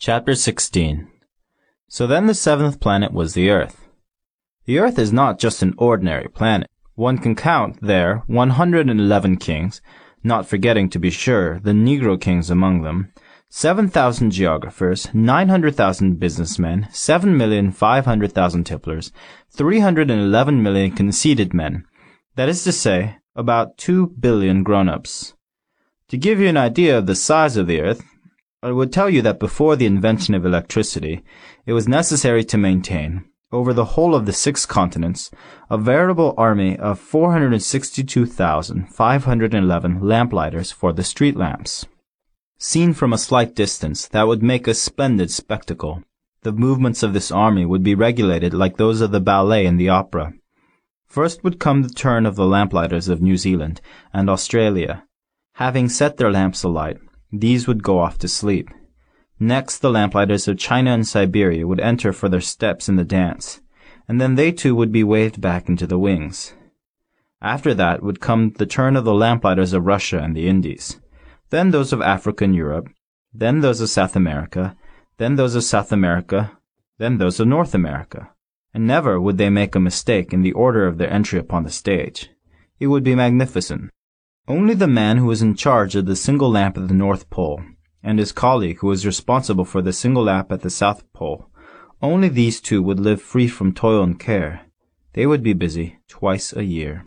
Chapter 16 So then the seventh planet was the Earth. The Earth is not just an ordinary planet. One can count there 111 kings, not forgetting, to be sure, the Negro kings among them, 7,000 geographers, 900,000 businessmen, 7,500,000 tipplers, 311 million conceited men. That is to say, about 2 billion grown-ups. To give you an idea of the size of the Earth, I would tell you that before the invention of electricity, it was necessary to maintain, over the whole of the six continents, a veritable army of 462,511 lamplighters for the street lamps. Seen from a slight distance, that would make a splendid spectacle. The movements of this army would be regulated like those of the ballet and the opera. First would come the turn of the lamplighters of New Zealand and Australia. Having set their lamps alight, these would go off to sleep. Next the lamplighters of China and Siberia would enter for their steps in the dance, and then they too would be waved back into the wings. After that would come the turn of the lamplighters of Russia and the Indies, then those of Africa and Europe, then those of South America, then those of South America, then those of North America. And never would they make a mistake in the order of their entry upon the stage. It would be magnificent. Only the man who was in charge of the single lamp at the North Pole, and his colleague who was responsible for the single lamp at the South Pole, only these two would live free from toil and care. They would be busy twice a year.